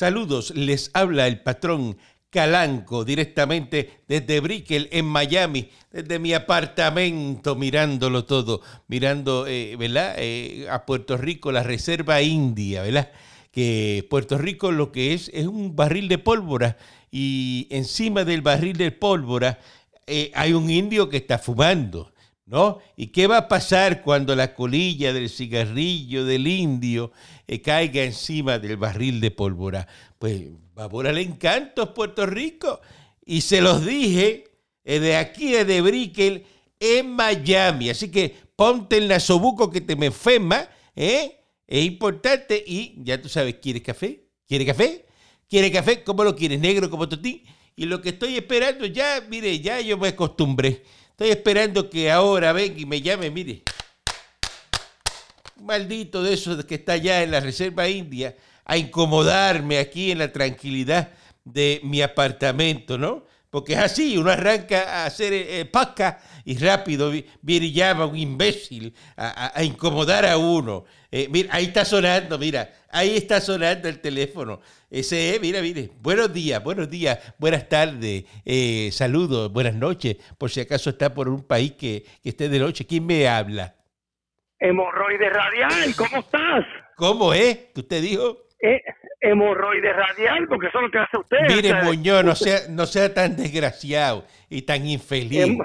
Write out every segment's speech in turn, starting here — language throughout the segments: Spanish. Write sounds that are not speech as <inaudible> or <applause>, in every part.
Saludos, les habla el patrón Calanco directamente desde Brickell en Miami, desde mi apartamento mirándolo todo, mirando, eh, ¿verdad? Eh, a Puerto Rico, la Reserva India, ¿verdad? Que Puerto Rico lo que es es un barril de pólvora y encima del barril de pólvora eh, hay un indio que está fumando. ¿No? ¿Y qué va a pasar cuando la colilla del cigarrillo del indio eh, caiga encima del barril de pólvora? Pues va a volar encantos Puerto Rico. Y se los dije eh, de aquí de Brickell en Miami. Así que ponte el nasobuco que te me fema, ¿eh? Es importante y ya tú sabes, ¿quieres café? ¿Quieres café? ¿Quieres café? ¿Cómo lo quieres? ¿Negro como ti? Y lo que estoy esperando ya, mire, ya yo me acostumbré. Estoy esperando que ahora venga y me llame, mire. Maldito de eso que está allá en la Reserva India a incomodarme aquí en la tranquilidad de mi apartamento, ¿no? Porque es así, uno arranca a hacer eh, pasca y rápido viene y llama un imbécil a, incomodar a uno. Eh, mira, ahí está sonando, mira, ahí está sonando el teléfono. Ese, mira, mire, buenos días, buenos días, buenas tardes, eh, saludos, buenas noches, por si acaso está por un país que, esté de noche. ¿Quién me habla? Hemorroide radial, ¿cómo estás? ¿Cómo es? ¿Qué usted dijo? Eh, hemorroide radial, porque eso es lo que hace usted. Mire, Muñoz, no sea, no sea tan desgraciado y tan infeliz.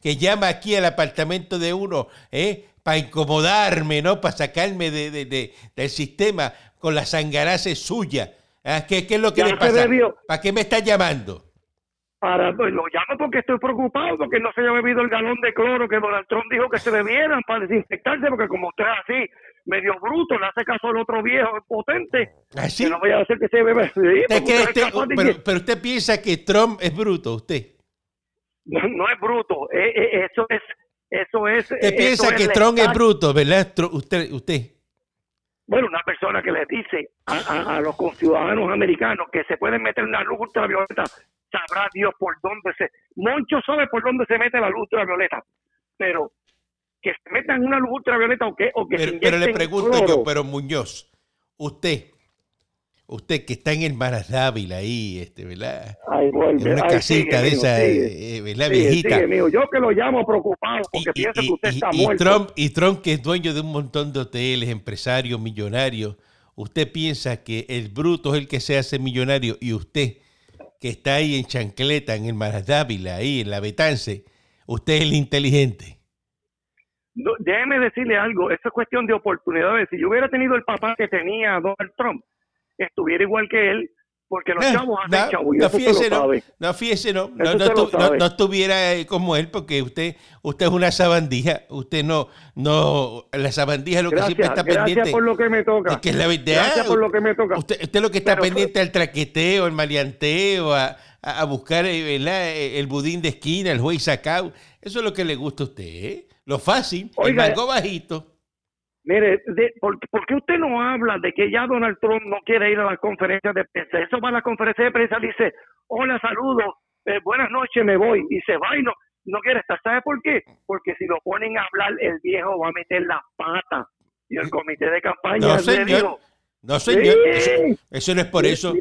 que llama aquí al apartamento de uno, ¿eh? Para incomodarme, ¿no? Para sacarme de, de, del sistema con la sangarace suya. Ah, ¿Qué, es lo que le pasa? ¿Para qué me está llamando? Para, pues, lo llamo porque estoy preocupado porque no se haya bebido el galón de cloro que Donald Trump dijo que se bebieran para desinfectarse porque como usted es así medio bruto le hace caso al otro viejo potente. ¿Ah, sí? que no vaya a hacer que se bebe. Pero, usted piensa que Trump es bruto usted no, es bruto eh, eh, eso es eso es usted piensa que Trump es bruto verdad usted usted. Bueno, una persona que le dice a, los conciudadanos americanos que se pueden meter una luz ultravioleta, sabrá Dios por dónde se... Moncho sabe por dónde se mete la luz ultravioleta, pero que se metan una luz ultravioleta o que... O que pero, pero le pregunto yo, pero Muñoz, usted usted que está en el Maras Dávila ahí, este, ¿verdad? en una casita de esa, eh, ¿verdad? viejita. Yo que lo llamo preocupado porque pienso que usted está muerto. Trump, y Trump, que es dueño de un montón de hoteles, empresario, millonario, ¿usted piensa que el bruto es el que se hace millonario y usted, que está ahí en chancleta, en el Maras Dávila, ahí en la Betance, usted es el inteligente? Déjeme decirle algo, eso es cuestión de oportunidades. Si yo hubiera tenido el papá que tenía Donald Trump, estuviera igual que él, porque los eh, chavos hacen chavos. No, fíjese, no, no, fíjese, no, no, estuviera eh, como él, porque usted usted es una sabandija, usted no, no, la sabandija es lo que siempre está pendiente. Gracias por lo que me toca. Que es la verdad. Gracias por lo que me toca. Usted, usted lo que está pendiente al traqueteo, al maleanteo, a, a buscar eh, el budín de esquina, el juez sacao. Eso es lo que le gusta a usted, ¿eh? Lo fácil, Oiga, el bajito. Mire, ¿por, qué usted no habla de que ya Donald Trump no quiere ir a las conferencias de prensa? Eso va a la conferencia de prensa, dice, hola, saludos, eh, buenas noches, me voy, y se va y no, no quiere estar. ¿Sabe por qué? Porque si lo ponen a hablar, el viejo va a meter la pata. Y el comité de campaña no, señor. No, señor. Eso, no es por eso.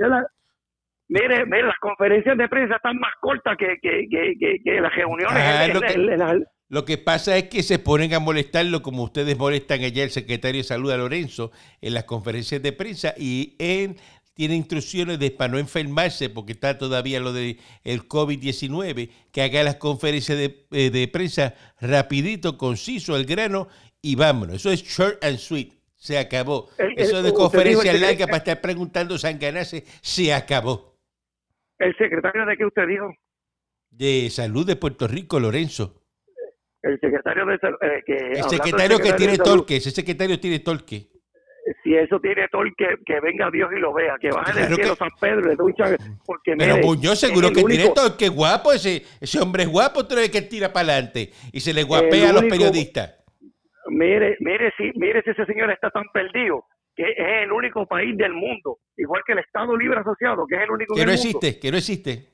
Mire, mire, las conferencias de prensa están más cortas que, que, que, que, las reuniones. Ah, lo que pasa es que se ponen a molestarlo como ustedes molestan allá el secretario de Salud a Lorenzo en las conferencias de prensa y él tiene instrucciones de para no enfermarse porque está todavía lo del el COVID-19, que haga las conferencias de, eh, de, prensa rapidito, conciso, al grano y vámonos. Eso es short and sweet. Se acabó. Eso de conferencia larga para estar preguntando Sanganase se acabó. ¿El secretario de qué usted dijo? De Salud de Puerto Rico, Lorenzo el secretario de eh, que el secretario que tiene torque, ese secretario tiene torque. Si eso tiene torque, que venga Dios y lo vea, que baje del cielo San Pedro de ducha, porque Pero Muñoz seguro que tiene torque guapo, ese, ese hombre es guapo, tú que tira para adelante y se le guapea a los periodistas. Mire, mire si, mire si ese señor está tan perdido, que es el único país del mundo, igual que el Estado Libre Asociado, que es el único que no existe, que no existe.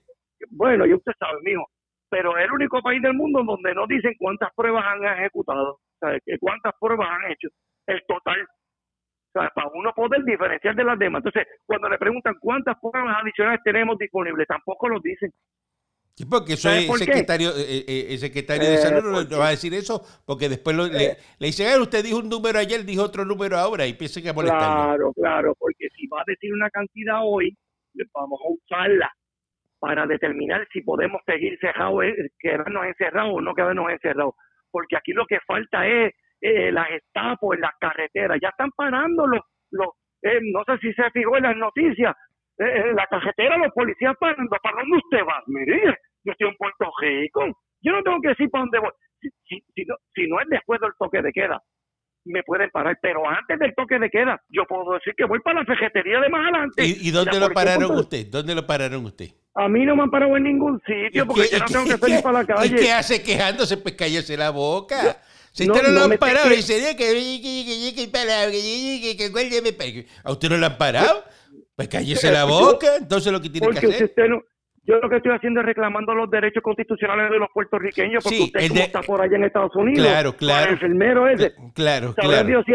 Bueno, y usted sabe, mijo, pero es el único país del mundo donde no dicen cuántas pruebas han ejecutado, cuántas pruebas han hecho, el total. Sea, para uno poder diferenciar de las demás. Entonces, cuando le preguntan cuántas pruebas adicionales tenemos disponibles, tampoco lo dicen. Sí, porque eso es secretario, eh, eh, el secretario de Salud no, va a decir eso, porque después le, le, dicen, ah, usted dijo un número ayer, dijo otro número ahora, y piensa que molestarlo. Claro, claro, porque si va a decir una cantidad hoy, vamos a usarla para determinar si podemos seguir cerrados, quedarnos encerrados o no quedarnos encerrados. Porque aquí lo que falta es eh, las estapos en las carreteras. Ya están parando los, los eh, no sé si se fijó en las noticias, eh, en la carretera los policías parando. ¿Para dónde usted va? Mire, yo estoy en Puerto Rico. Yo no tengo que decir para dónde voy. Si, si, si, no, si no es después del toque de queda, me pueden parar, pero antes del toque de queda, yo puedo decir que voy para la fejetería de más adelante. ¿Y, y dónde lo pararon usted? ¿Dónde lo pararon usted? A mí no me han parado en ningún sitio porque yo no tengo que salir para la calle. ¿Y qué hace quejándose? Pues cállese la boca. Si usted no, lo han parado, y sería que... ¿A usted no lo han parado? Pues cállese la boca. Entonces lo que tiene que hacer... Usted no, yo lo que estoy haciendo es reclamando los derechos constitucionales de los puertorriqueños, porque usted como está por allá en Estados Unidos, claro, claro, el enfermero ese, claro, claro. Dios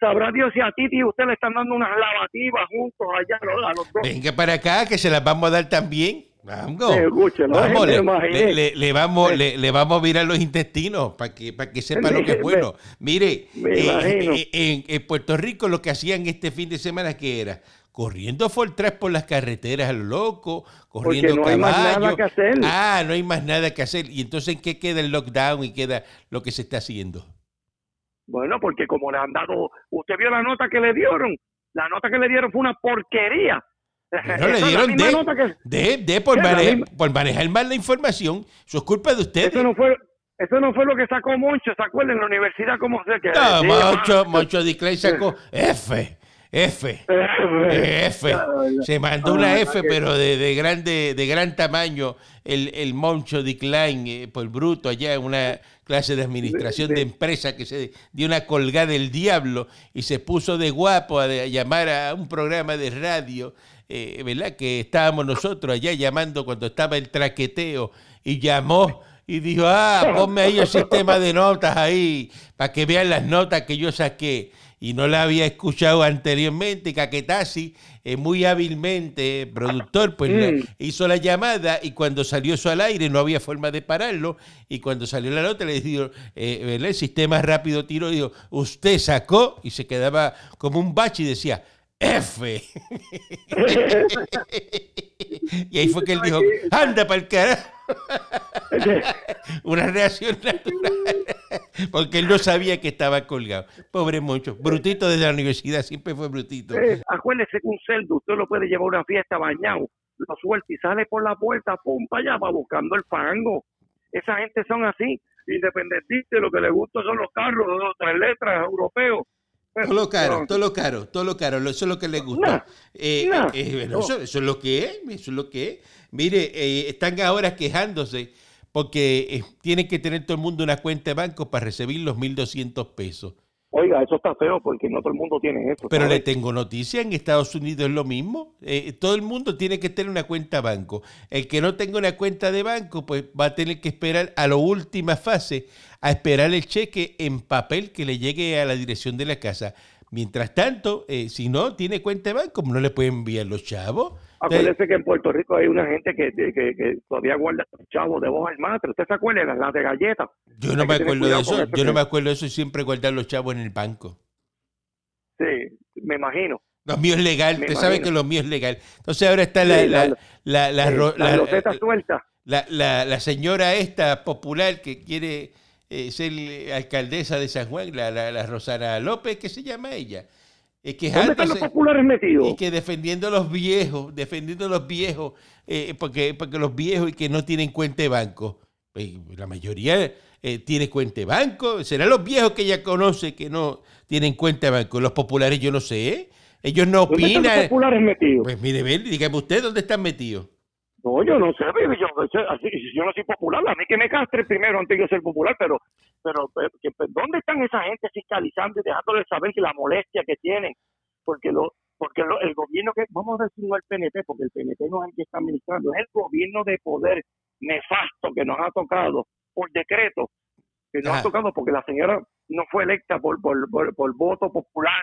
sabrá Dios si a Titi usted le están dando unas lavativas juntos allá a los dos. Venga para acá, que se las vamos a dar también. Vamos, Eh, escúchelo, vamos, le, imaginé. le- le- le vamos, le, vamos a mirar los intestinos para que, para que sepa lo que es bueno. Mire, eh, imagino. eh, en, en Puerto Rico lo que hacían este fin de semana que era corriendo Fortran por las carreteras loco, corriendo no hay más caballo. nada que hacer. Ah, no hay más nada que hacer. Y entonces, ¿en qué queda el lockdown y queda lo que se está haciendo? Bueno, porque como le han dado, usted vio la nota que le dieron, la nota que le dieron fue una porquería. No <laughs> le dieron de, que- de, de por, manejar, misma- por manejar mal la información. Eso es culpa de ustedes. Eso no fue, eso no fue lo que sacó Moncho, ¿se acuerdan? En la universidad, ¿cómo se que No, Moncho, <laughs> Moncho Di Clay sacó F, F, F. Se mandó una F, pero de, de grande, de gran tamaño, el, el Moncho Klein, eh, por bruto, allá en una clase de administración de empresa que se dio una colgada del diablo y se puso de guapo a, llamar a un programa de radio, eh, ¿verdad? Que estábamos nosotros allá llamando cuando estaba el traqueteo y llamó y dijo, ah, ponme ahí el sistema de notas ahí para que vean las notas que yo saqué y no la había escuchado anteriormente. Caquetasi, eh, muy hábilmente, eh, productor, pues la- Mm. hizo la llamada y cuando salió eso al aire no había forma de pararlo. Y cuando salió la nota le dijo, eh, ¿verdad? el sistema rápido tiró, dijo, usted sacó y se quedaba como un bache y decía, F. <laughs> y ahí fue que él dijo, anda para el carajo. <laughs> <laughs> Una reacción natural. Porque él no sabía que estaba colgado. Pobre Moncho. Brutito desde la universidad, siempre fue brutito. Eh, acuérdese que un cerdo usted lo puede llevar a una fiesta bañado, lo suelta y sale por la puerta, pum, para allá, va buscando el fango. Esa gente son así, independentistas, lo que les gusta son los carros de dos, tres letras europeos. Todo lo caro, todo lo caro, todo lo caro, eso es lo que le gusta. Eh, eh, bueno, No. eso, eso es lo que es, eso es lo que es. Mire, eh, están ahora quejándose porque eh, tiene que tener todo el mundo una cuenta de banco para recibir los 1.200 pesos. Oiga, eso está feo porque no todo el mundo tiene eso. Pero le tengo noticia, en Estados Unidos es lo mismo. Eh, todo el mundo tiene que tener una cuenta banco. El que no tenga una cuenta de banco, pues va a tener que esperar a la última fase, a esperar el cheque en papel que le llegue a la dirección de la casa. Mientras tanto, eh, si no tiene cuenta de banco, no le pueden enviar los chavos. Acuérdese que en Puerto Rico hay una gente que, que, que todavía guarda chavos debajo del matre. ¿Usted se acuerda? Las las de galletas. Yo no Hay me acuerdo de eso. eso Yo no me acuerdo de eso y siempre guardar los chavos en el banco. Sí, me imagino. Los míos es legal. Usted sabe que los míos es legal. Entonces ahora está la, Sí, la, la- la, la las la- losetas sueltas. la, la, la señora esta popular que quiere eh, ser eh, alcaldesa de San Juan, la, la, la Rosana López, ¿qué se llama ella? ¿Dónde están los populares metidos? y que defendiendo a los viejos, defendiendo a los viejos, eh, porque, porque los viejos y que no tienen cuenta de banco. Pues, la mayoría eh, tiene cuenta de banco. Serán los viejos que ella conoce que no tienen cuenta de banco. Los populares yo no sé. Ellos no ¿Dónde están los opinan. populares metidos? Pues mire, dígame usted dónde están metidos. No, yo no sé, baby, yo, yo- así- yo no soy popular, a mí que me castre primero antes de yo ser popular, pero, pero, pero, que- pero ¿dónde están esa gente fiscalizando y dejándole saber que la molestia que tienen? Porque lo, porque lo- el gobierno que, vamos a decir no el PNP, porque el PNP no es el que está administrando, es el gobierno de poder nefasto que nos ha tocado por decreto, que nos Ajá. ha tocado porque la señora no fue electa por, por, por, por voto popular.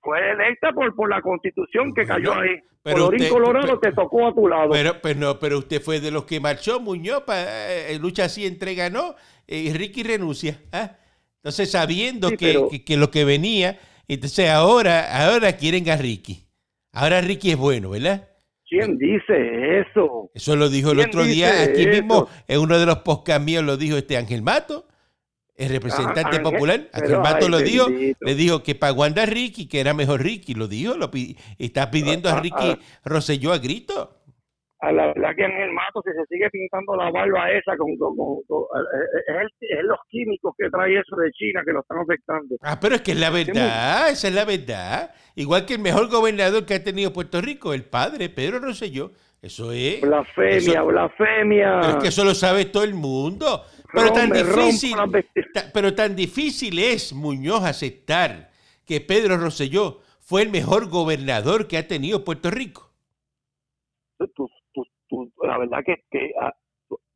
Fue electa por, por la constitución que cayó ahí. pero Colorín usted- Colorado pero- te tocó a tu lado. Pero, pero, no, pero usted fue de los que marchó, Muñoz, pa, eh, lucha así, entrega no, eh, y Ricky renuncia. ¿ah? Entonces, sabiendo Sí, que, pero- que- que lo que venía, entonces ahora, ahora quieren a Ricky. Ahora Ricky es bueno, ¿verdad? ¿Quién dice eso? Eso lo dijo el ¿Quién otro día aquí eso? mismo, en uno de los podcasts míos lo dijo este Ángel Mato, el representante Ah, popular. Pero, Mato ay, lo dijo, le dijo que para Wanda Ricky, que era mejor Ricky, lo dijo, lo está pidiendo Ah, a Ricky ah. Rosselló a grito. A la verdad que en el mato, si se sigue pintando la barba esa, con, con- con- con- eh, es, el- es los químicos que trae eso de China que lo están afectando. Ah, pero es que es la verdad, esa es la verdad. Igual que el mejor gobernador que ha tenido Puerto Rico, el padre, Pedro Rosselló. Eso es. Blasfemia, Eso- blasfemia. Pero es que eso lo sabe todo el mundo. Pero tan difícil, <laughs> pero tan difícil es Muñoz aceptar que Pedro Rosselló fue el mejor gobernador que ha tenido Puerto Rico. tú- tú- tú- la verdad que, que a,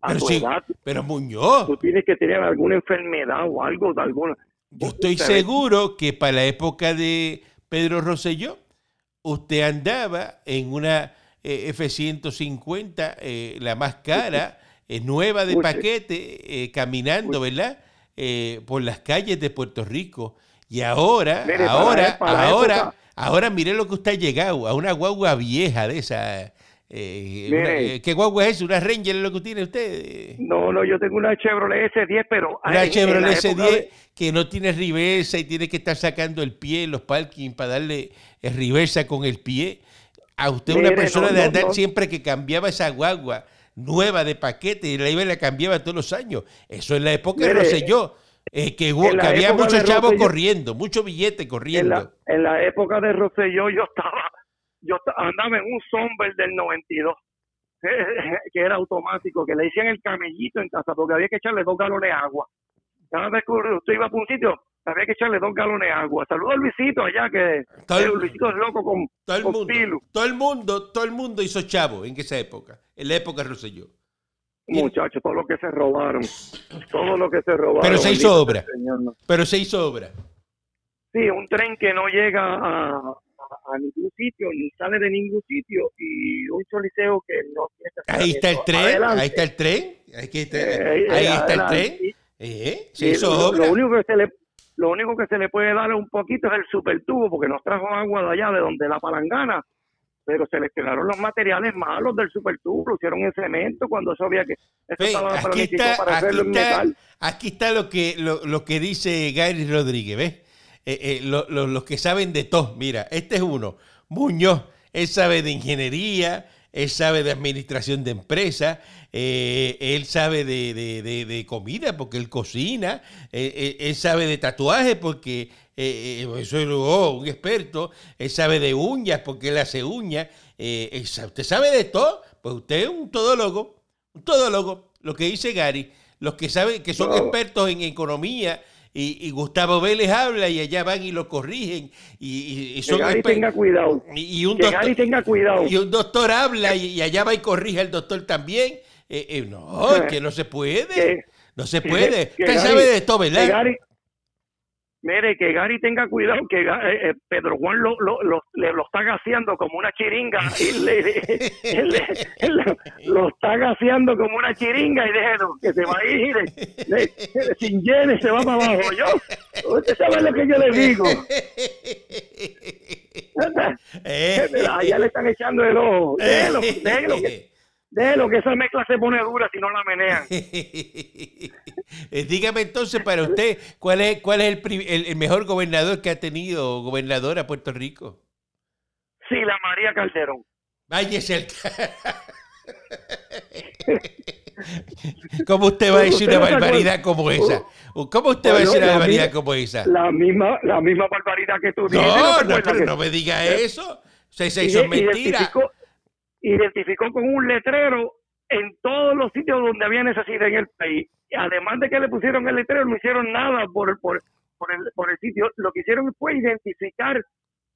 a Pero sí, edad pero Muñoz, tú tienes que tener alguna enfermedad o algo de alguna. yo estoy seguro que para la época de Pedro Rosselló, usted andaba en una eh, F-150, eh, la más cara, <laughs> eh, nueva de paquete, eh, caminando, ¿verdad? Eh, por las calles de Puerto Rico. Y ahora, Mire, ahora, para ahora, ahora mire lo que usted ha llegado, a una guagua vieja de esa. eh, Mire. ¿Qué guagua es? ¿Una Ranger es lo que tiene usted? No, no, yo tengo una Chevrolet S10, pero Una Chevrolet la época S10 de- que no tiene reversa y tiene que estar sacando el pie en los parking para darle reversa con el pie. A usted una persona no, de no, andar no. siempre que cambiaba esa guagua nueva de paquete y la iba y la cambiaba todos los años. Eso en la época de Mire, Rosselló, eh, que, hubo- en la que había muchos chavos Rosselló- corriendo, mucho billete en corriendo. la, en la época de Rosselló yo estaba, yo andaba en un Somber del 92, <laughs> que era automático, que le decían el camellito en casa, porque había que echarle dos galones de agua. Cada vez que usted iba para un sitio, había que echarle dos galones de agua. Saludos a Luisito allá, que Todo el- eh, Luisito es loco con, Todo el con mundo, Pilu. todo el mundo, todo el mundo hizo chavo en esa época, en la época Rosselló. Muchachos, todo lo que se robaron, todo lo que se robaron. Pero se hizo obra. Pero se hizo obra. Sí, un tren que no llega a, a- a ningún sitio, ni sale de ningún sitio, y un choliseo que no tiene Ahí está el tren, Adelante. ahí está el tren, ahí, está- Eh, ahí eh, está el tren. Eh, se hizo lo, obra. lo único que se le lo único que se le puede dar un poquito es el supertubo, porque nos trajo agua de allá, de donde la palangana, pero se les quedaron los materiales malos del supertubo, lo hicieron en cemento cuando eso había que... Eso estaba aquí está, para aquí hacerlo en está, metal. aquí está lo que, lo, lo que dice Gary Rodríguez, ¿ves? Eh, eh, lo- lo- los que saben de todo. Mira, este es uno. Muñoz, él sabe de ingeniería, él sabe de administración de empresas, eh, él sabe de, de- de- de comida porque él cocina, eh, eh, él sabe de tatuajes porque eh, eso es oh, un experto, él sabe de uñas porque él hace uñas, usted sabe de todo, pues usted es un todólogo, un todólogo, lo que dice Gary, los que saben que son expertos en economía. Y, y Gustavo Vélez habla y allá van y lo corrigen y, y- Que son Gary exper- tenga cuidado. y, y un Que doctor, Gary tenga cuidado. y un doctor habla y, allá va y corrige al doctor también. Eh, eh, no, es que no se puede. Que- no se puede. que Usted sabe de que ¿verdad? Mire, que Gary tenga cuidado, que eh, eh, Pedro Juan lo, lo, lo, le- lo está gaseando como una chiringa. y <laughs> le- le- lo está gaseando como una chiringa y déjelo, que se va a ir. sin llene se va para abajo. Yo, usted sabe lo que yo le digo. <laughs> <laughs> Allá le están echando el ojo. Déjelo, déjelo, que, déjelo, que esa mezcla se pone dura si no la menean. Eh, <laughs> Dígame entonces para usted, ¿cuál es, cuál es el, el- el mejor gobernador que ha tenido gobernadora Puerto Rico? Sí, la María Calderón. Váyase al ca- ¿Cómo usted va a decir ¿Usted una se barbaridad como esa? ¿Cómo usted va a decir una barbaridad como esa? La misma, la misma barbaridad que tú dices. No, no, pero no me diga eso. Se, se ide- hizo mentira. Identificó con un letrero en todos los sitios donde había necesidad en el país. Además de que le pusieron el letrero, no hicieron nada por el, por, por el, por el sitio. Lo que hicieron fue identificar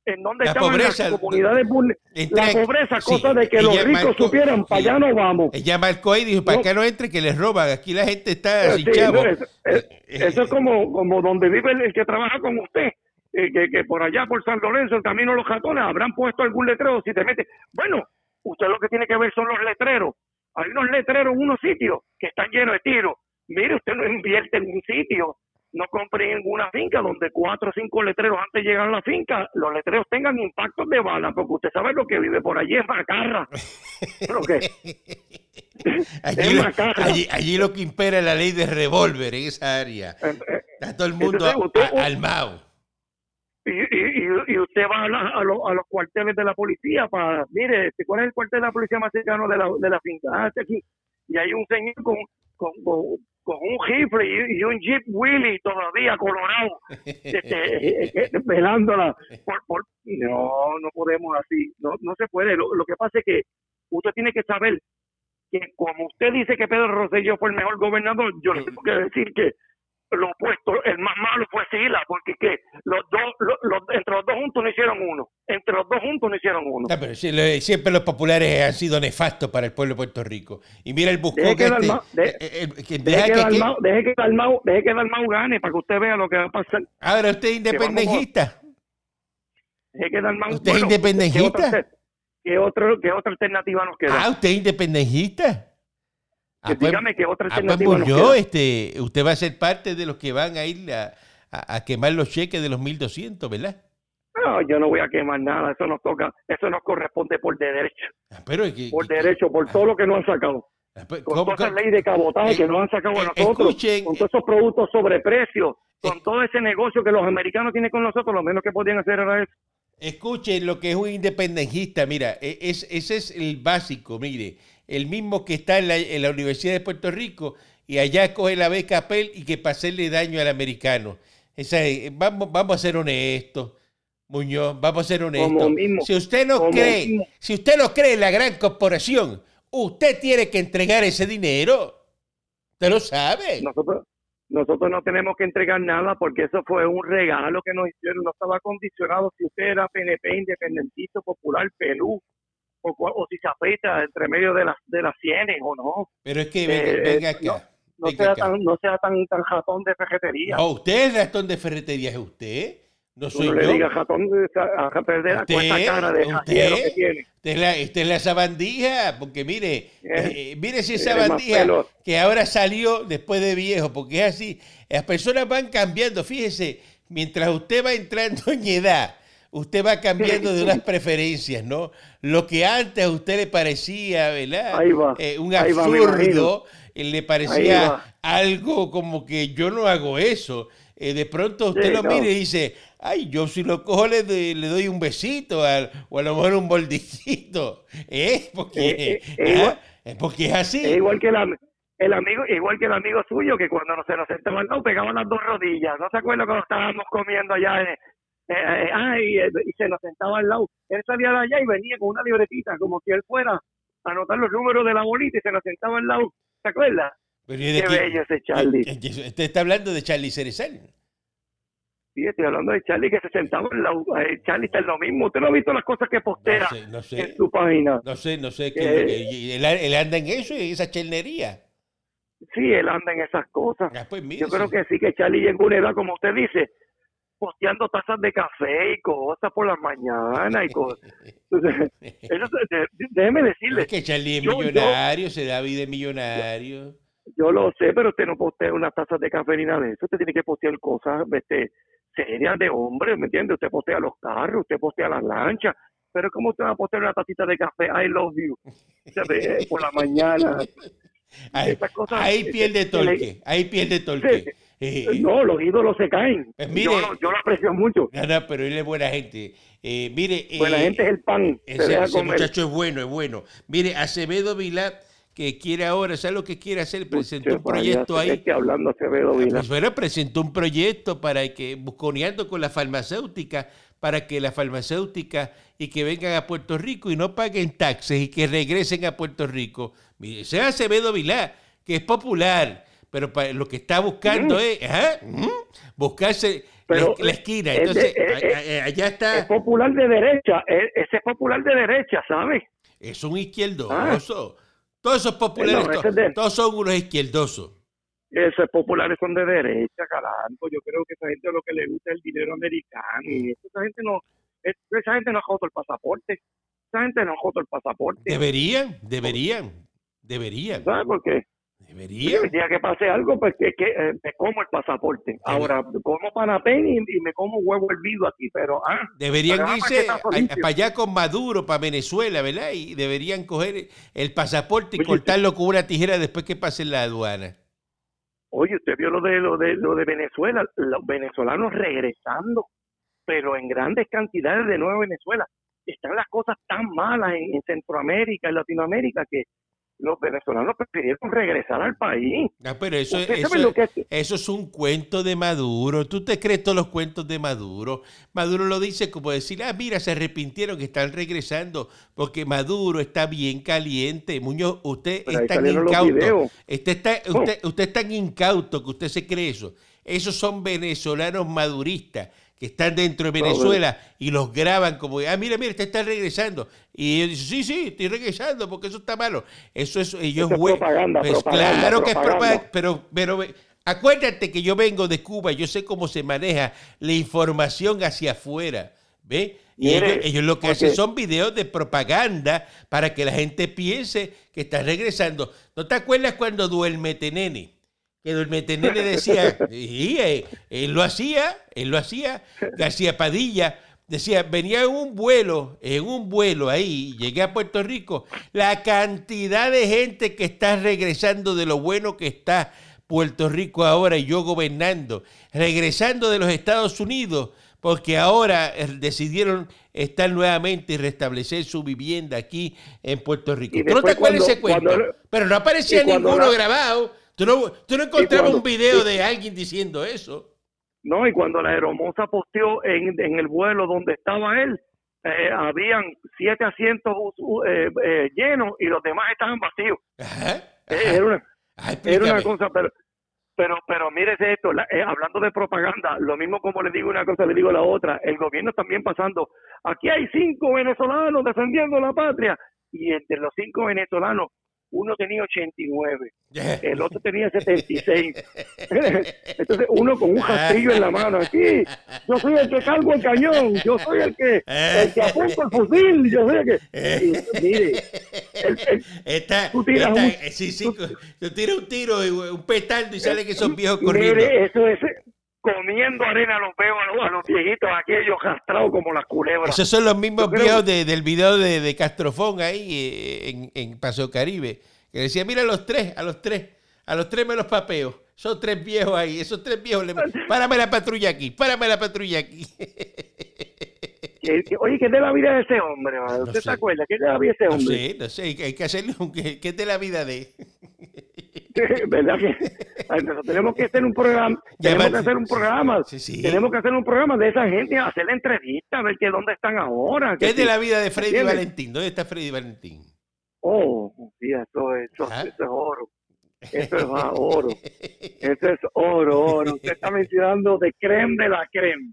en dónde La estaban pobreza, las comunidades La pobreza, sí, cosa de que los ricos supieran, para sí. allá no vamos. Ella marcó y dijo, para No. que no entre, que les roban. Aquí la gente está sin Sí, chavo. no, es- es- eso es como, como donde vive el, el que trabaja con usted. eh, que, que por allá, por San Lorenzo, el camino de los jatones, habrán puesto algún letrero si te metes. Bueno, usted lo que tiene que ver son los letreros. Hay unos letreros en unos sitios que están llenos de tiros. Mire, usted no invierte en un sitio, no compre en una finca donde cuatro o cinco letreros antes de llegar a la finca, los letreros tengan impactos de bala, porque usted sabe lo que vive por allí es macarra. <laughs> ¿Pero qué? Allí, Es lo, macarra. allí- allí lo que impera es la ley de revólver en esa área. Eh, Está todo el mundo Entonces, usted- a- almao. Y, y, y- usted va a, la- a, lo- a los cuarteles de la policía para, mire, este, ¿cuál es el cuartel de la policía más cercano de la, de la finca? Ah, este aquí. Y hay un señor con, con, con, con un rifle y, y un Jeep Willy todavía colorado, <laughs> este, eh, eh, velándola. Por, por- no, no podemos así, no, no se puede. Lo, lo que pasa es que usted tiene que saber que como usted dice que Pedro Rosselló fue el mejor gobernador, yo le tengo que decir que lo opuesto, el más malo fue Sila, porque que los dos, los, los- entre los dos juntos no hicieron uno, entre los dos juntos no hicieron uno. No, pero siempre los populares han sido nefastos para el pueblo de Puerto Rico. Y mira el buscón Deje que este, eh, eh, que Deje que, Dalmau, deje que Dalmau, deje que Dalmau gane para que usted vea lo que va a pasar. Ahora usted es independentista. Deje que Dalmau, ¿Usted es independentista? ¿qué otra, qué, otro- qué otra alternativa nos queda? Ah, usted es independentista. Ah, Que dígame qué otra Ah, alternativa nos Muñoz, queda. este, usted va a ser parte de los que van a ir a, a- a quemar los cheques de los 1.200, ¿verdad? No, yo no voy a quemar nada, eso nos toca, eso nos corresponde por derecho, Ah, pero por derecho, por todo lo que nos han sacado. ah, pues, con ¿cómo- toda esa ley de cabotaje que nos han sacado a Eh, nosotros, escuchen, con todos esos productos sobreprecios, con eh, todo ese negocio que los americanos tienen con nosotros, lo menos que podían hacer era eso. Escuchen lo que es un independentista. Mira, e- es, ese es el básico, mire. El mismo que está en la, en la Universidad de Puerto Rico y allá coge la beca Pell y que para hacerle daño al americano. Esa es- vamos, vamos a ser honestos, Muñoz, vamos a ser honestos. Mismo, si usted no cree, mismo. si usted no cree en la gran corporación, usted tiene que entregar ese dinero. Usted lo sabe. Nosotros, nosotros no tenemos que entregar nada porque eso fue un regalo que nos hicieron, no estaba condicionado si usted era PNP, independentista, popular, pelú, o, si se afeita entre medio de las de las sienes o no. Pero es que venga, Eh, venga no, acá. No venga sea, acá. tan, no sea tan, tan jatón de ferretería. No, usted es ratón de ferretería, es usted. No soy no le yo. digas jatón de, a, perder Usted, con esa cara de usted. que tiene. Esta es la, esta es la sabandija, porque mire, Eh, eh, mire si es eres más sabandija pelo. que ahora salió después de viejo, porque es así, las personas van cambiando, fíjese, mientras usted va entrando <laughs> en edad, usted va cambiando de unas <laughs> preferencias, ¿no? Lo que antes a usted le parecía, ¿verdad? Ahí va, Eh, un ahí va, absurdo, eh, le parecía algo como que yo no hago eso. Eh, de pronto usted Sí, lo no. mira y dice, ay, yo si lo cojo le doy, le doy un besito al- o a lo mejor un bordicito. <laughs> ¿Eh? Porque, Eh, eh, ah, igual- porque es así. Igual que el, am- el amigo, igual que el amigo suyo que cuando nos, se nos sentaba lado pegaban las dos rodillas. ¿No se acuerda cuando estábamos comiendo allá? eh, eh, eh, ay, eh, y se nos sentaba al lado. Él salía de allá y venía con una libretita, como si él fuera a anotar los números de la bolita y se nos sentaba al lado. ¿Se acuerda? Pero ¿y de Qué bello ese Charlie. Eh, Usted está hablando de Charlie Cerezal. Sí, estoy hablando de Charlie que se sentaba al lado. Eh, Charlie está en lo mismo. ¿Usted no ha visto las cosas que postea No sé, no sé. en su página? No sé, no sé. Eh, y él, él anda en eso, en esa chelnería. Sí, él anda en esas cosas. Ah, pues mire, Yo creo sí. que sí, que Charlie llegó a una edad, como usted dice, posteando tazas de café y cosas por la mañana y cosas. Entonces, <laughs> eso, déjeme decirle, Es que Charlie es yo- yo- millonario, se da vida de millonario. yo lo sé, pero usted no postea unas tazas de café ni nada de eso. Usted tiene que postear cosas este, serias de hombre, ¿me entiende? Usted postea los carros, usted postea las lanchas. Pero ¿cómo usted va a postear una tacita de café? I love you. Por la mañana. <laughs> Ahí, cosas, ahí pierde que torque, ahí pierde torque. Sí. Eh, No, los ídolos se caen. Pues mire- yo, lo- yo lo aprecio mucho. No, no, pero él es buena gente. Eh, mire, la eh, gente es el pan. Se ese, muchacho es bueno, es bueno. Mire, Acevedo Vilá, que quiere ahora, ¿sabe lo que quiere hacer? Presentó un proyecto ahí. este hablando Acevedo Vila. Pues bueno, presentó un proyecto para que, busconeando con la farmacéutica, para que la farmacéutica y que vengan a Puerto Rico y no paguen taxes y que regresen a Puerto Rico. Mire, ese es Acevedo Vilá, que es popular, pero para, lo que está buscando Mm. es ajá, mm, buscarse Pero, la, la esquina. Entonces, a- allá Es está, popular de derecha. es- Ese es popular de derecha, ¿sabes? es un izquierdoso. Todos esos populares, No, es de- todos son unos izquierdosos. esos populares son de derecha, caranco. Yo creo que esa gente lo que le gusta es el dinero americano y esa gente no, esa gente no ha jodido el pasaporte. Esa gente no ha jodido el pasaporte. Deberían, deberían, deberían. ¿Sabes por qué? Deberían. El día que pase algo, pues que, que eh, me como el pasaporte. Ahora, como panapén y, y me como huevo hervido aquí, pero... Ah, Deberían pero, ah, irse a- para allá con Maduro, para Venezuela, ¿verdad? Y deberían coger el pasaporte y Oye, cortarlo con una tijera después que pasen la aduana. Oye, usted vio lo de lo de lo de Venezuela, los venezolanos regresando, pero en grandes cantidades de nuevo Venezuela. Están las cosas tan malas en, en Centroamérica, en Latinoamérica que los venezolanos prefirieron regresar al país. Ah, pero eso, ¿Usted eso, lo que es? eso es un cuento de Maduro. ¿Tú te crees todos los cuentos de Maduro? Maduro lo dice como decir, ah, mira, se arrepintieron que están regresando porque Maduro está bien caliente. Muñoz, usted Pero es tan incauto. Usted, está, usted, usted es tan incauto que usted se cree eso. Esos son venezolanos maduristas que están dentro de No, Venezuela y los graban como, ah, mira, mira, usted está regresando. Y ellos dicen, sí, sí, estoy regresando porque eso está malo. Eso es, ellos Eso es propaganda, Pues propaganda, claro que es propaganda. pero, pero acuérdate que yo vengo de Cuba, yo sé cómo se maneja la información hacia afuera, ¿ve? Y ellos, ellos lo que porque- hacen son videos de propaganda para que la gente piense que está regresando. ¿No te acuerdas cuando Duermete Nene? Que Duermete Nene decía, y él, él lo hacía, él lo hacía, García Padilla decía, venía en un vuelo, en un vuelo ahí, llegué a Puerto Rico, la cantidad de gente que está regresando de lo bueno que está Puerto Rico ahora y yo gobernando, regresando de los Estados Unidos, porque ahora eh, decidieron estar nuevamente y restablecer su vivienda aquí en Puerto Rico. Y ¿Tú no te acuerdas ese cuento? Pero no aparecía ninguno la- grabado. Tú no, tú no encontrabas cuando- un video de alguien diciendo eso. No, y cuando la aeromoza posteó en, en el vuelo donde estaba él, eh, habían siete asientos uh, eh, eh, llenos y los demás estaban vacíos. Ajá. Eh, ajá. Era una, era una cosa, pero pero pero mírese esto, la- eh, hablando de propaganda, lo mismo como le digo una cosa, le digo la otra, el gobierno también pasando, aquí hay cinco venezolanos defendiendo la patria, y entre los cinco venezolanos, uno tenía 89, el otro tenía 76. <laughs> Entonces uno con un rastrillo en la mano aquí, yo soy el que cargo el cañón, yo soy el que, el que apunto el fusil, yo soy el que... y, mire, el- el- Está, Tú tiras está- un- eh, sí, sí, tú tiras un tiro, un petardo y sale que son viejos corriendo. Mire, eso es comiendo arena los veo a los, a los viejitos aquellos castrados como las culebras. Esos son los mismos viejos de- del video de, de Castrofón ahí eh, en, en Paseo Caribe. Que decía, mira a los tres, a los tres, a los tres me los papeo. Son tres viejos ahí, esos tres viejos. Le... <laughs> Párame la patrulla aquí, párame la patrulla aquí. Oye, ¿qué es de la vida de ese hombre? man? ¿Usted se acuerda? ¿Qué es de la vida de ese No hombre? sé, no sé, hay que- hacerle un... ¿Qué es de la vida de...? <laughs> ¿Verdad que tenemos que hacer un programa? Tenemos que hacer un programa. Sí, sí. Tenemos que hacer un programa de esa gente, hacer la entrevista, a ver que dónde están ahora. ¿Qué es de la vida de Freddy ¿entiendes? Valentín? ¿Dónde está Freddy Valentín? Oh, sí, eso, eso, Ah. es oro. Eso es oro. <laughs> Eso es oro, oro. Usted está mencionando de creme de la creme.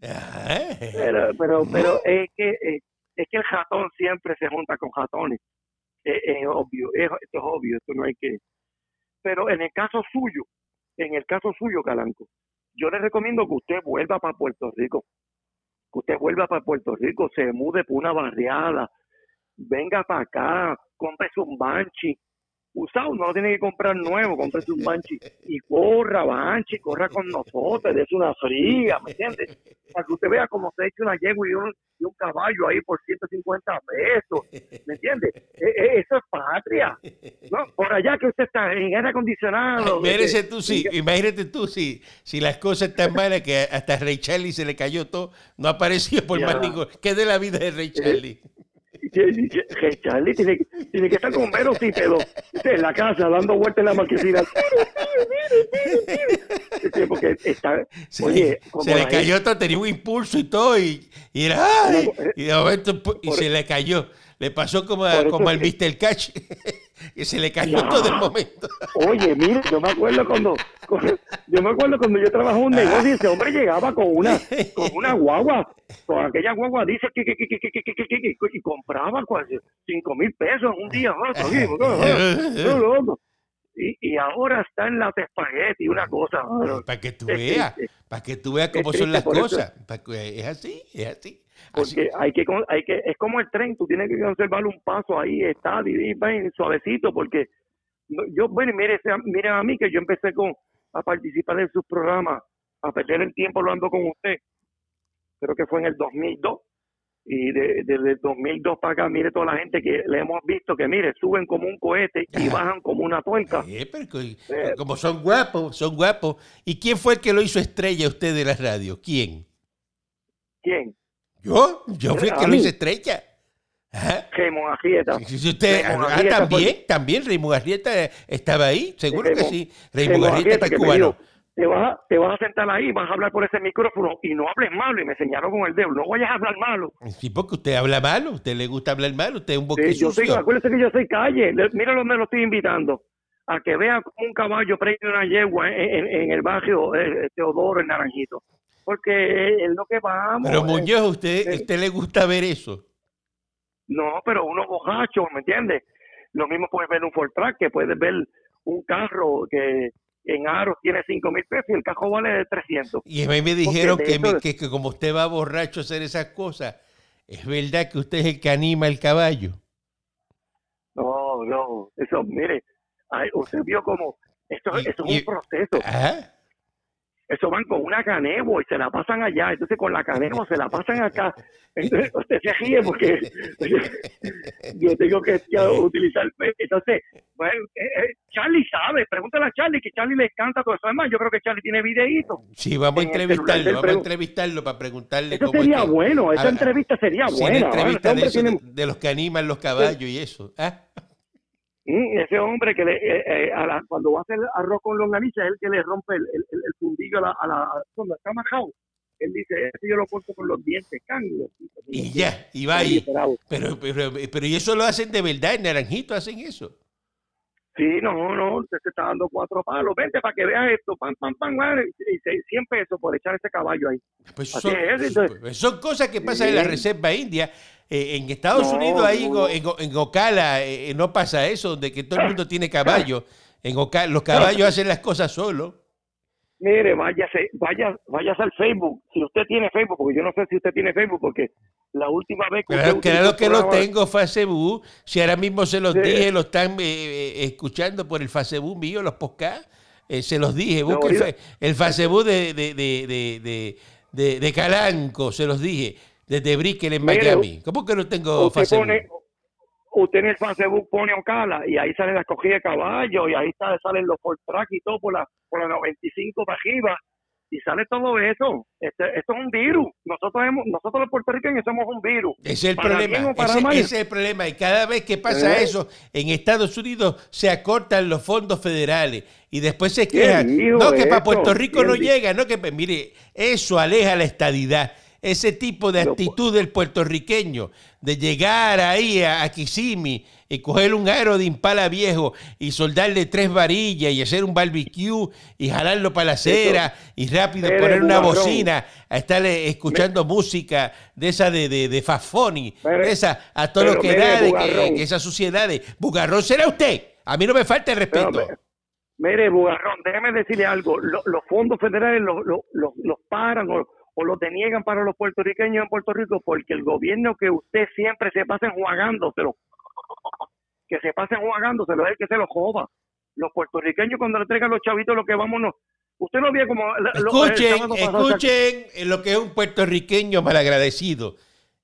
Pero, pero, pero es que eh, es que el ratón siempre se junta con ratones. Eh, es obvio, es, esto es obvio, esto no hay que. Pero en el caso suyo, en el caso suyo, Calanco, yo le recomiendo que usted vuelva para Puerto Rico. Que usted vuelva para Puerto Rico, se mude por una barriada, venga para acá, cómprese un banchi. Usado, no lo tiene que comprar nuevo, cómprese un banchi y corra, banchi, corra con nosotros, des una fría, ¿me entiendes? Para que usted vea cómo se echa una yegua y un, y un caballo ahí por 150 pesos, ¿me entiende? E- e- eso es patria. ¿no? Por allá que usted está en aire acondicionado. Imagínese eh, tú, si, imagínate tú si, si las cosas están malas que hasta Ray Charlie se le cayó todo, no apareció por Ya. más ningún. ¿Qué es de la vida de Ray Charlie? Charlie tiene, tiene que estar con Vero Cípedo en la casa dando vueltas en la marquesina. Porque está, Se, oye, le, como se le la cayó todo, tenía un impulso y todo, y, y era, ¡ay! Y de momento, y se le cayó. Le pasó como, como al que... Mr. Cash, <laughs> que se le cayó todo el momento. Oye, mira, yo me acuerdo cuando, yo me acuerdo cuando yo trabajaba un negocio y ese hombre llegaba con una, con una guagua, con aquella guagua dice que, y compraba cinco mil pesos un día más. <laughs> Y, y, ahora está en la espagueti, una cosa. Para que tú veas, para que tú veas cómo son las cosas. Eh, es así, es así. Porque hay que, hay que, es como el tren, tú tienes que conservar un paso ahí, está, y ven suavecito, porque yo, bueno, mire, sea- mire a mí que yo empecé con a participar en sus programas, a perder el tiempo hablando con usted, creo que fue en el 2002, y de- desde el 2002 para acá, mire toda la gente que le hemos visto que, mire, suben como un cohete y <laughs> bajan como una tuerca. Eh, pero Eh. como son guapos, son guapos. ¿Y quién fue el que lo hizo estrella usted de la radio? ¿Quién? ¿Quién? ¿Yo? Yo fui el que lo hice estrella. Ajá. Raymond Arrieta. Usted, ah, también, también Raymond Arrieta eh, estaba ahí, seguro que sí. Raymond Raymond Arrieta, que es me cubano. dijo, te vas, a- te vas a sentar ahí, vas a hablar por ese micrófono y no hables malo. Y me señaló con el dedo, no vayas a hablar malo. Sí, porque usted habla malo, usted le gusta hablar malo, usted es un Sí, yo soy, acuérdese que yo soy calle. Le- Mira donde lo estoy invitando. A que vea como un caballo prende una yegua en, en- en el barrio eh, Teodoro, en Naranjito. Porque es lo que vamos. Pero eh. Muñoz, usted, usted le gusta ver eso. No, pero uno bojacho, ¿me entiendes? Lo mismo puedes ver un Ford Track, que puedes ver un carro que en aros tiene 5 mil pesos y el carro vale de 300. Y a mí me dijeron que, me- que- que como usted va borracho a hacer esas cosas, es verdad que usted es el que anima el caballo. No, no, eso, mire, ay, usted vio como, esto, Y- eso es y- un proceso. Ajá. Eso van con una canebo y se la pasan allá. Entonces con la canebo se la pasan acá. Entonces <laughs> usted se ríe porque yo tengo que utilizar. Entonces, bueno, eh, eh, Charlie sabe. Pregúntale a Charlie que Charlie le encanta todo eso. Además, yo creo que Charlie tiene videíto. Sí, vamos a entrevistarlo, vamos a entrevistarlo para preguntarle Eso cómo sería bueno. Esa Ah, entrevista sería buena. entrevista de, tiene- los que animan los caballos y eso. ¿ah? Mm, ese hombre que le, eh, eh, a la- cuando va a hacer arroz con longaniza es el que le rompe el, el, fundillo a la, a la cuando está majado. Él dice, eso yo lo corto con los dientes, cángulo. Y ya, y va ahí. Pero, pero, pero ¿y eso lo hacen de verdad? ¿En Naranjito hacen eso? Sí, no, no, usted se está dando cuatro palos. Vente para que veas esto, pam, pam, pam, y se- 100 pesos por echar ese caballo ahí. Pues son, es, entonces- pues son cosas que pasan en la. Reserva India. Eh, en Estados No, Unidos, ahí en, no. en, en Ocala, eh, no pasa eso, donde que todo el mundo tiene <laughs> caballo. En Ocala, los caballos hacen las cosas solos. Mire, váyase, vaya, váyase al Facebook. Si usted tiene Facebook, porque yo no sé si usted tiene Facebook, porque la última vez que Claro, que el lo programa- tengo, Facebook. Si ahora mismo se los Sí. dije, lo están eh, eh, escuchando por el Facebook mío, los podcasts. Eh, se los dije. No, Busque el, Facebook de, de, de, de, de, Calanco, se los dije. Desde Brickell en Mire, Miami. ¿Cómo que no tengo Facebook? pone, usted en el Facebook pone Ocala y ahí sale la escogida de caballo y ahí salen los Ford Track y todo por la, por la 95 para arriba y sale todo eso. Este, esto es un virus. Nosotros hemos, nosotros los puertorriqueños somos un virus. Ese es el Para problema. para Ese, es el problema. Y cada vez que pasa ¿Eh? eso, en Estados Unidos se acortan los fondos federales. Y después se quejan. No, que para? Puerto Rico no ¿Quién di- llega. No, que mire, eso aleja la estadidad. Ese tipo de actitud del puertorriqueño, de llegar ahí a, a Kissimmee y coger un aero de impala viejo y soldarle tres varillas y hacer un barbecue y jalarlo para la acera y rápido poner una bugarrón. bocina a estar escuchando música de esa de, de, de Fafoni, esa a todo lo que da, de que, que esa suciedad de bugarrón será usted. A mí no me falta el respeto. Pero, Mire, Bugarrón, déjeme decirle algo. Lo- los fondos federales los, los, los, los paran o, o los deniegan para los puertorriqueños en Puerto Rico porque el gobierno que usted siempre se pasa enjuagándoselo, que se pasa enjuagándoselo, es el que se lo joda. Los puertorriqueños cuando le traigan los chavitos lo que vámonos... Usted no vio como... lo- el Escuchen, pasado- escuchen lo que es un puertorriqueño malagradecido.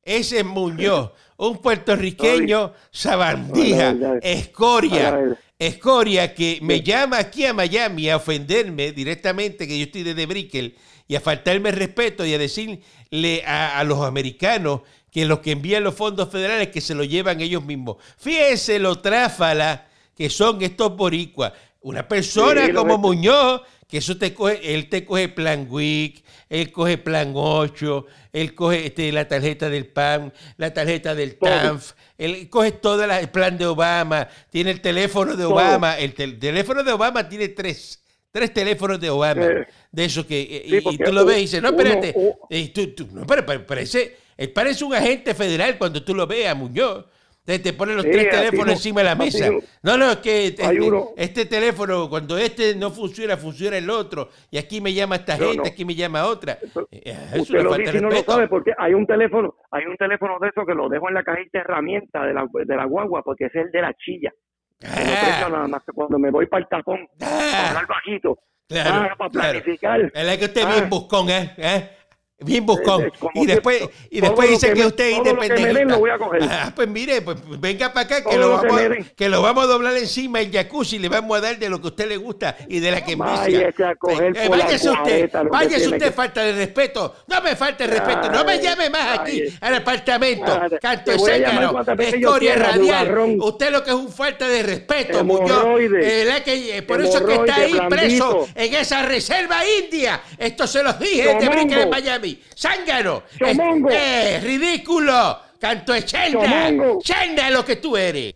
Ese es Muñoz, un puertorriqueño sabandija, escoria, escoria que me llama aquí a Miami a ofenderme directamente, que yo estoy desde Brickell, y a faltarme el respeto y a decirle a, a los americanos que los que envían los fondos federales que se lo llevan ellos mismos. Fíjense lo tráfala que son estos boricuas. Una persona Sí, como. Muñoz, que eso te coge, él te coge plan WIC, él coge plan 8, él coge este, la tarjeta del PAN, la tarjeta del Todo. TANF, él coge todo la- el plan de Obama, tiene el teléfono de Todo. Obama, el, tel- teléfono de Obama tiene tres, tres teléfonos de Obama, Eh. de eso que, eh, Sí, y- tú lo ves y dices, no, uno- espérate, eh, tú- tú- no, pero, pero parece, él parece un agente federal cuando tú lo ves a Muñoz. Te, te ponen los Sí, tres teléfonos no- encima de la mesa. no- No, es que este, uno- este teléfono, cuando este no funciona, funciona el otro. Y aquí me llama esta gente, no. aquí me llama otra. Eso- Eh, Es Usted lo dice y no lo sabe porque hay un teléfono, hay un teléfono de eso que lo dejo en la cajita de herramientas de la, de la guagua porque es el de la chilla. Ah, nada más que cuando me voy para el tapón, para ah, hablar bajito, claro, ah, para claro. planificar. Es que usted es Ah. bien buscón, ¿eh? ¿Eh? Bien buscón. Eh, eh, y después, y después dice que usted es todo lo lo voy a coger. <laughs> Ah, pues mire, pues venga para acá que lo, vamos, que lo vamos a doblar encima el jacuzzi y le vamos a dar de lo que a usted le gusta y de la que envicia. Eh, váyase usted, váyase usted, falta de respeto. No me falte respeto, no me Ay, llame más aquí ay. al apartamento. Te- Canto de yo escoria radial. Usted lo que es un falta de respeto, Muñoz. Hemorroide. Eh, la que, por eso es que está ahí preso en esa reserva india. Esto se los dije. Brickell en Miami. ¡Zángano! ¡Eh, ridículo! ¡Canto de chenda! Chomongo. ¡Chenda lo que tú eres!